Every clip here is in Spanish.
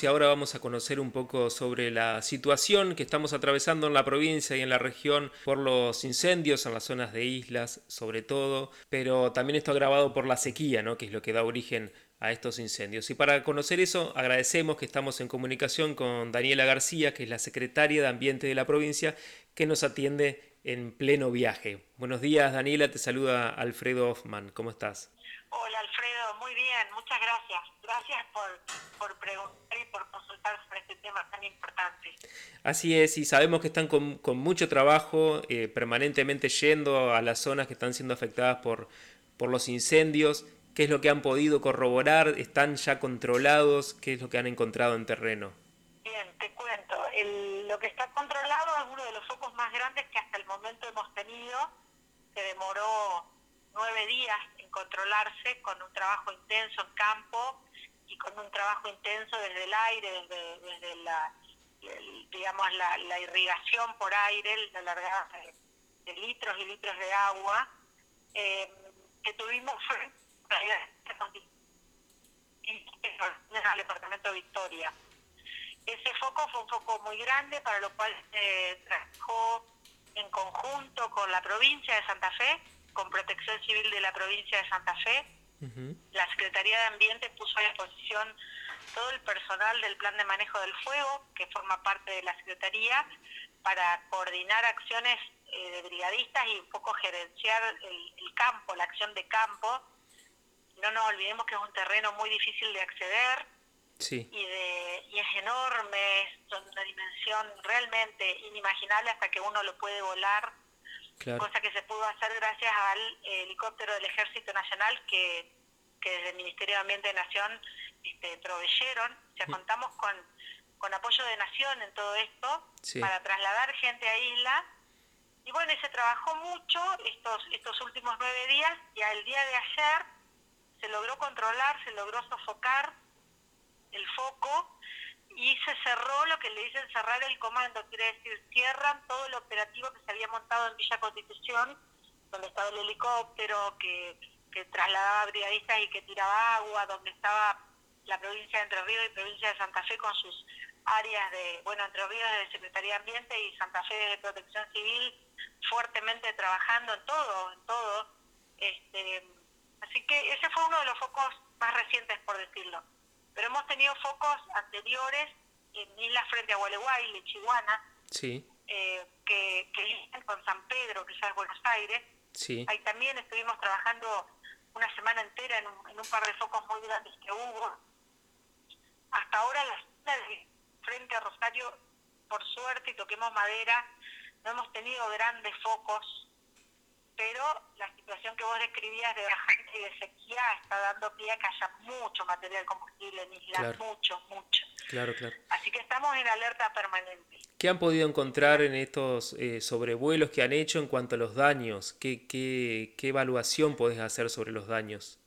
Y ahora vamos a conocer un poco sobre la situación que estamos atravesando en la provincia y en la región por los incendios en las zonas de islas, sobre todo, pero también esto agravado por la sequía, ¿no? que es lo que da origen a estos incendios. Y para conocer eso, agradecemos que estamos en comunicación con Daniela García, que es la secretaria de Ambiente de la provincia, que nos atiende en pleno viaje. Buenos días, Daniela, te saluda Alfredo Hoffman. ¿Cómo estás? Hola, Alfredo, muy bien, muchas gracias. Gracias por, por preguntar y por consultar sobre este tema tan importante. Así es, y sabemos que están con, mucho trabajo, eh, permanentemente yendo a las zonas que están siendo afectadas por, por los incendios. ¿Qué es lo que han podido corroborar? ¿Están ya controlados? ¿Qué es lo que han encontrado en terreno? Bien, te cuento. lo que está controlado es uno de los focos más grandes que hasta el momento hemos tenido. Se demoró nueve días controlarse con un trabajo intenso en campo y con un trabajo intenso desde el aire, desde, la, digamos, la, irrigación por aire, la largada de, litros y litros de agua, eh, que tuvimos en el departamento de Victoria. Ese foco fue un foco muy grande, para lo cual se trabajó en conjunto con la provincia de Santa Fe, con Protección Civil de la provincia de Santa Fe, la Secretaría de Ambiente puso a disposición todo el personal del Plan de Manejo del Fuego, que forma parte de la Secretaría, para coordinar acciones eh, de brigadistas y un poco gerenciar el, campo, la acción de campo. No nos olvidemos que es un terreno muy difícil de acceder y, de, y es enorme, es una dimensión realmente inimaginable hasta que uno lo puede volar cosa que se pudo hacer gracias al helicóptero del Ejército Nacional que, desde el Ministerio de Ambiente de Nación este, proveyeron. O sea, mm. contamos con, con apoyo de Nación en todo esto para trasladar gente a isla. Y bueno, se trabajó mucho estos, estos últimos nueve días y al día de ayer se logró controlar, se logró sofocar el foco y se cerró lo que le dicen cerrar el comando, quiere decir, cierran todo el operativo que se había montado en Villa Constitución, donde estaba el helicóptero que, que trasladaba brigadistas y que tiraba agua, donde estaba la provincia de Entre Ríos y provincia de Santa Fe con sus áreas de, bueno, Entre Ríos de Secretaría de Ambiente y Santa Fe de Protección Civil, fuertemente trabajando en todo, en todo. Este, así que ese fue uno de los focos más recientes, por decirlo pero hemos tenido focos anteriores en islas frente a Gualeguay, Lechihuana, sí. eh, que, que con San Pedro, es Buenos Aires. Sí. Ahí también estuvimos trabajando una semana entera en un, par de focos muy grandes que hubo. Hasta ahora las frente a Rosario, por suerte, y toquemos madera, no hemos tenido grandes focos pero la situación que vos describías de gente y de sequía está dando pie a que haya mucho material combustible en islas, mucho, mucho. Claro, claro. Así que estamos en alerta permanente. ¿Qué han podido encontrar en estos eh, sobrevuelos que han hecho en cuanto a los daños? ¿Qué, qué, qué evaluación podés hacer sobre los daños?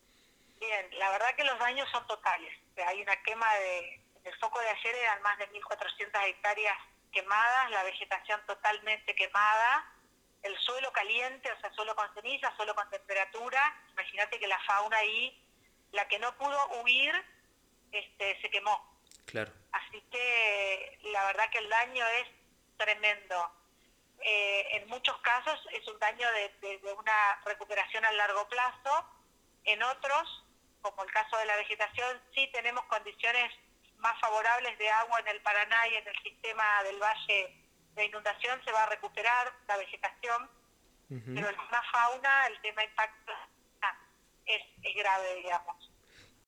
Bien, la verdad que los daños son totales. Hay una quema de... el foco de ayer eran más de 1.400 hectáreas quemadas, la vegetación totalmente quemada, el suelo caliente, o sea, suelo con ceniza, suelo con temperatura. Imagínate que la fauna ahí, la que no pudo huir, este, se quemó. Claro. Así que la verdad que el daño es tremendo. Eh, en muchos casos es un daño de, una recuperación a largo plazo. En otros, como el caso de la vegetación, sí tenemos condiciones más favorables de agua en el Paraná y en el sistema del Valle la inundación se va a recuperar, la vegetación, pero el tema fauna, el tema impacto es, es grave, digamos.